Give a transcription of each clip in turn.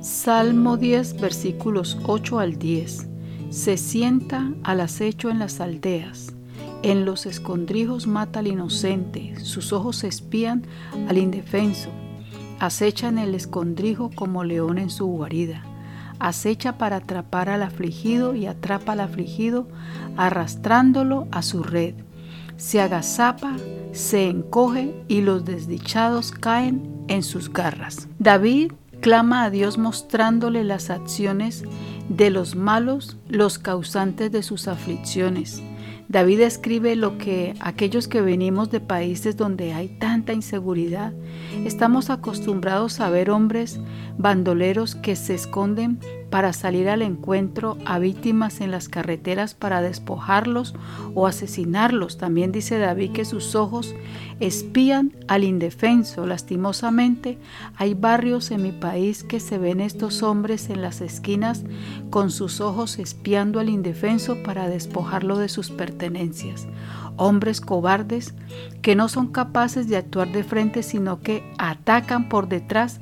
Salmo 10, versículos 8 al 10. Se sienta al acecho en las aldeas. En los escondrijos mata al inocente, sus ojos espían al indefenso. Acecha en el escondrijo como león en su guarida. Acecha para atrapar al afligido y atrapa al afligido, arrastrándolo a su red. Se agazapa, se encoge y los desdichados caen en sus garras. David clama a Dios mostrándole las acciones de los malos, los causantes de sus aflicciones. David escribe lo que aquellos que venimos de países donde hay tanta inseguridad, estamos acostumbrados a ver hombres bandoleros que se esconden para salir al encuentro a víctimas en las carreteras para despojarlos o asesinarlos. También dice David que sus ojos espían al indefenso. Lastimosamente, hay barrios en mi país que se ven estos hombres en las esquinas con sus ojos espiando al indefenso para despojarlo de sus pertenencias. Hombres cobardes que no son capaces de actuar de frente, sino que atacan por detrás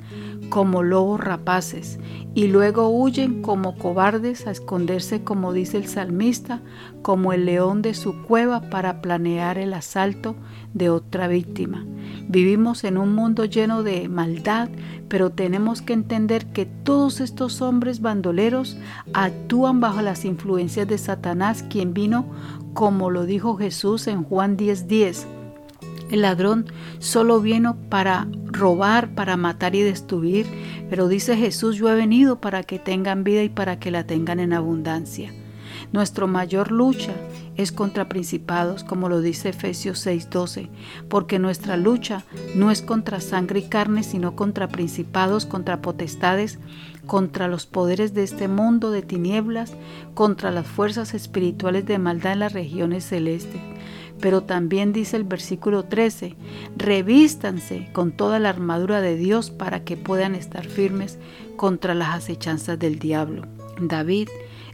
como lobos rapaces y luego huyen como cobardes a esconderse, como dice el salmista, como el león de su cueva para planear el asalto de otra víctima. Vivimos en un mundo lleno de maldad, pero tenemos que entender que todos estos hombres bandoleros actúan bajo las influencias de Satanás, quien vino, como lo dijo Jesús en Juan 10:10. El ladrón solo vino para robar, para matar y destruir, pero dice Jesús, yo he venido para que tengan vida y para que la tengan en abundancia. Nuestra mayor lucha es contra principados, como lo dice Efesios 6:12, porque nuestra lucha no es contra sangre y carne, sino contra principados, contra potestades, contra los poderes de este mundo de tinieblas, contra las fuerzas espirituales de maldad en las regiones celestes. Pero también dice el versículo 13, revístanse con toda la armadura de Dios para que puedan estar firmes contra las acechanzas del diablo. David,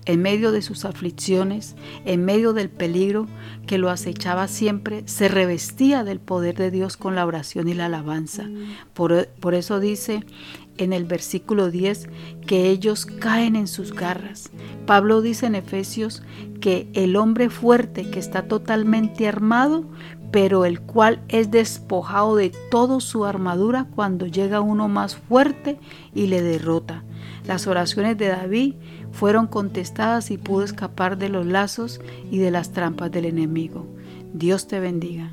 en medio de sus aflicciones, en medio del peligro que lo acechaba siempre, se revestía del poder de Dios con la oración y la alabanza. Por, por eso dice en el versículo 10 que ellos caen en sus garras. Pablo dice en Efesios que el hombre fuerte que está totalmente armado, pero el cual es despojado de toda su armadura cuando llega uno más fuerte y le derrota. Las oraciones de David fueron contestadas y pudo escapar de los lazos y de las trampas del enemigo. Dios te bendiga.